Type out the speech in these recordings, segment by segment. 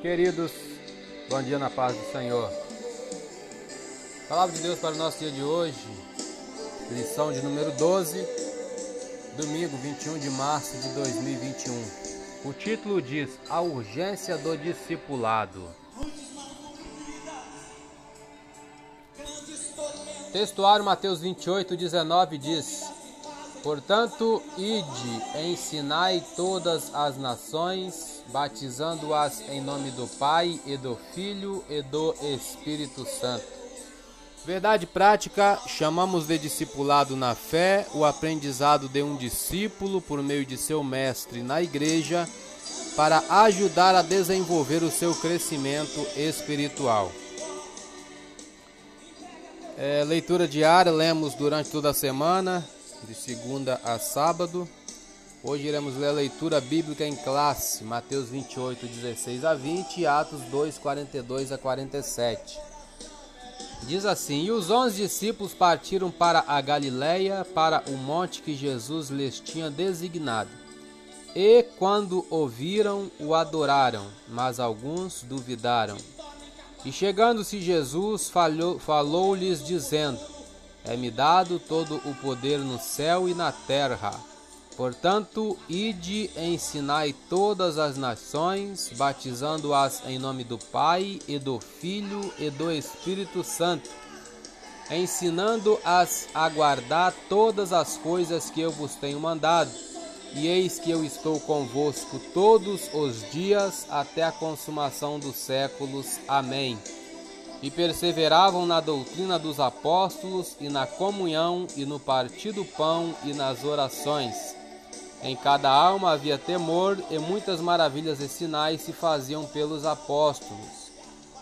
Queridos, bom dia na paz do Senhor. Palavra de Deus para o nosso dia de hoje, lição de número 12, domingo 21 de março de 2021. O título diz: A urgência do discipulado. Textuário Mateus 28, 19 diz: Portanto, ide, ensinai todas as nações, batizando-as em nome do Pai e do Filho e do Espírito Santo. Verdade prática, chamamos de discipulado na fé o aprendizado de um discípulo por meio de seu mestre na igreja para ajudar a desenvolver o seu crescimento espiritual. É, leitura diária, lemos durante toda a semana, de segunda a sábado. Hoje iremos ler a leitura bíblica em classe, Mateus 28, 16 a 20 e Atos 2, 42 a 47. Diz assim: E os onze discípulos partiram para a Galiléia, para o monte que Jesus lhes tinha designado. E quando ouviram, o adoraram, mas alguns duvidaram. E chegando-se Jesus, falou-lhes, dizendo: É-me dado todo o poder no céu e na terra. Portanto, ide e ensinai todas as nações, batizando-as em nome do Pai e do Filho e do Espírito Santo, ensinando-as a guardar todas as coisas que eu vos tenho mandado e eis que eu estou convosco todos os dias até a consumação dos séculos. Amém. E perseveravam na doutrina dos apóstolos, e na comunhão, e no partir do pão, e nas orações. Em cada alma havia temor, e muitas maravilhas e sinais se faziam pelos apóstolos.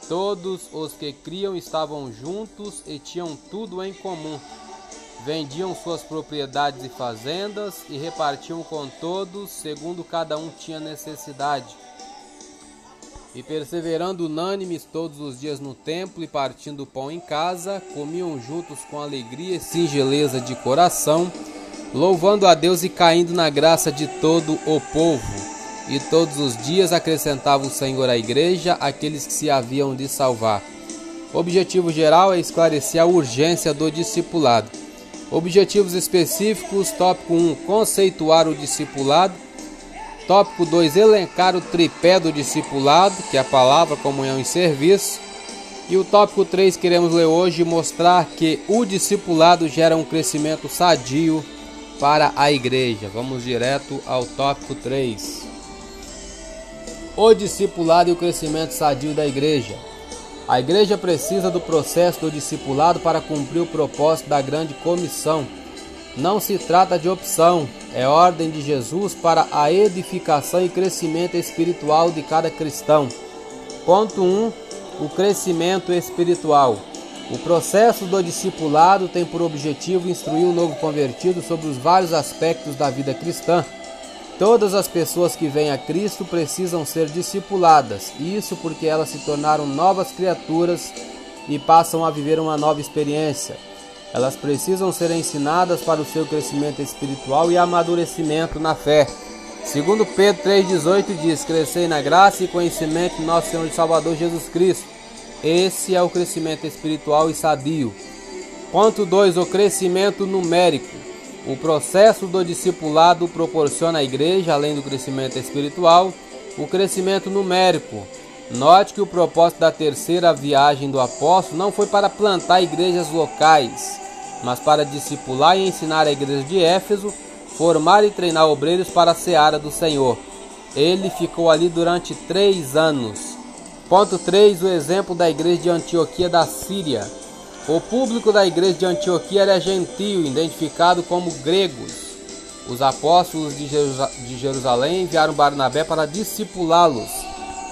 Todos os que criam estavam juntos e tinham tudo em comum vendiam suas propriedades e fazendas e repartiam com todos, segundo cada um tinha necessidade. E perseverando unânimes todos os dias no templo e partindo o pão em casa, comiam juntos com alegria e singeleza de coração, louvando a Deus e caindo na graça de todo o povo. E todos os dias acrescentava o Senhor à igreja aqueles que se haviam de salvar. O objetivo geral é esclarecer a urgência do discipulado Objetivos específicos: tópico 1, conceituar o discipulado. Tópico 2, elencar o tripé do discipulado, que é a palavra, comunhão e serviço. E o tópico 3 queremos ler hoje mostrar que o discipulado gera um crescimento sadio para a igreja. Vamos direto ao tópico 3. O discipulado e o crescimento sadio da igreja. A igreja precisa do processo do discipulado para cumprir o propósito da grande comissão. Não se trata de opção, é ordem de Jesus para a edificação e crescimento espiritual de cada cristão. Ponto 1. Um, o crescimento espiritual. O processo do discipulado tem por objetivo instruir o novo convertido sobre os vários aspectos da vida cristã Todas as pessoas que vêm a Cristo precisam ser discipuladas, isso porque elas se tornaram novas criaturas e passam a viver uma nova experiência. Elas precisam ser ensinadas para o seu crescimento espiritual e amadurecimento na fé. Segundo Pedro 3,18 diz, crescei na graça e conhecimento do nosso Senhor e Salvador Jesus Cristo. Esse é o crescimento espiritual e sadio. Ponto 2. O crescimento numérico. O processo do discipulado proporciona à igreja, além do crescimento espiritual, o crescimento numérico. Note que o propósito da terceira viagem do apóstolo não foi para plantar igrejas locais, mas para discipular e ensinar a igreja de Éfeso, formar e treinar obreiros para a seara do Senhor. Ele ficou ali durante três anos. Ponto 3. O exemplo da igreja de Antioquia da Síria. O público da igreja de Antioquia era gentio, identificado como gregos. Os apóstolos de Jerusalém enviaram Barnabé para discipulá-los.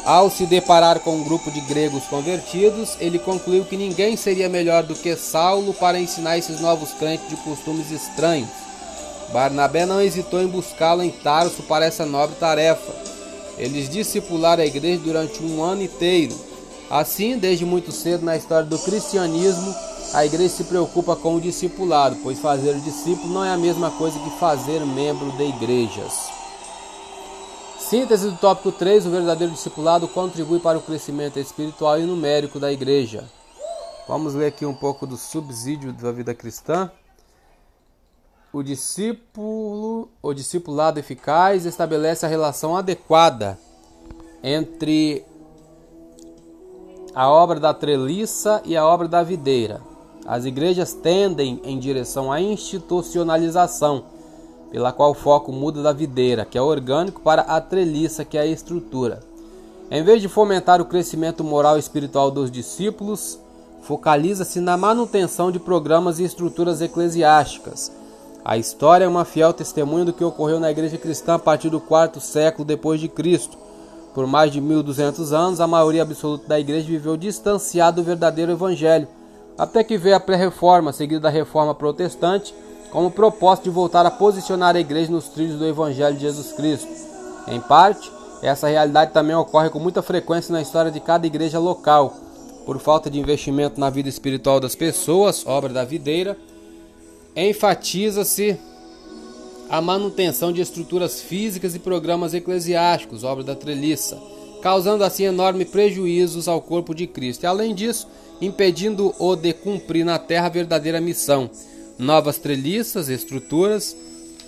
Ao se deparar com um grupo de gregos convertidos, ele concluiu que ninguém seria melhor do que Saulo para ensinar esses novos crentes de costumes estranhos. Barnabé não hesitou em buscá-lo em Tarso para essa nobre tarefa. Eles discipularam a igreja durante um ano inteiro. Assim, desde muito cedo na história do cristianismo, a igreja se preocupa com o discipulado, pois fazer discípulo não é a mesma coisa que fazer membro de igrejas. Síntese do tópico 3: o verdadeiro discipulado contribui para o crescimento espiritual e numérico da igreja. Vamos ler aqui um pouco do subsídio da vida cristã. O discípulo, o discipulado eficaz estabelece a relação adequada entre a obra da treliça e a obra da videira. As igrejas tendem em direção à institucionalização pela qual o foco muda da videira, que é orgânico, para a treliça, que é a estrutura. Em vez de fomentar o crescimento moral e espiritual dos discípulos, focaliza-se na manutenção de programas e estruturas eclesiásticas. A história é uma fiel testemunha do que ocorreu na igreja cristã a partir do quarto século depois de Cristo. Por mais de 1200 anos, a maioria absoluta da igreja viveu distanciada do verdadeiro evangelho, até que veio a pré-reforma, seguida da reforma protestante, como propósito de voltar a posicionar a igreja nos trilhos do Evangelho de Jesus Cristo. Em parte, essa realidade também ocorre com muita frequência na história de cada igreja local. Por falta de investimento na vida espiritual das pessoas, obra da videira, enfatiza-se a manutenção de estruturas físicas e programas eclesiásticos, obra da treliça, causando assim enormes prejuízos ao corpo de Cristo. E além disso, impedindo-o de cumprir na terra a verdadeira missão Novas treliças, estruturas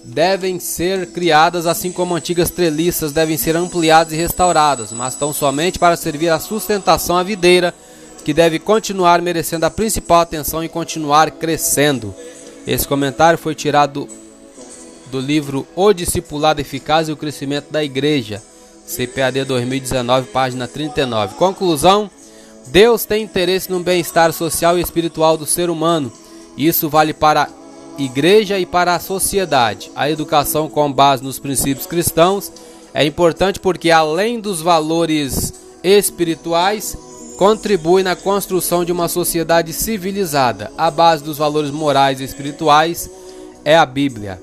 devem ser criadas, assim como antigas treliças devem ser ampliadas e restauradas, mas tão somente para servir à sustentação à videira, que deve continuar merecendo a principal atenção e continuar crescendo. Esse comentário foi tirado do livro O Discipulado Eficaz e o Crescimento da Igreja, CPAD 2019, página 39. Conclusão: Deus tem interesse no bem-estar social e espiritual do ser humano isso vale para a igreja e para a sociedade. A educação com base nos princípios cristãos é importante porque, além dos valores espirituais, contribui na construção de uma sociedade civilizada. A base dos valores morais e espirituais é a Bíblia.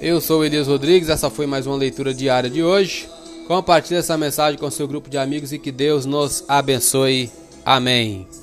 Eu sou Elias Rodrigues, essa foi mais uma leitura diária de hoje. Compartilhe essa mensagem com seu grupo de amigos e que Deus nos abençoe. Amém.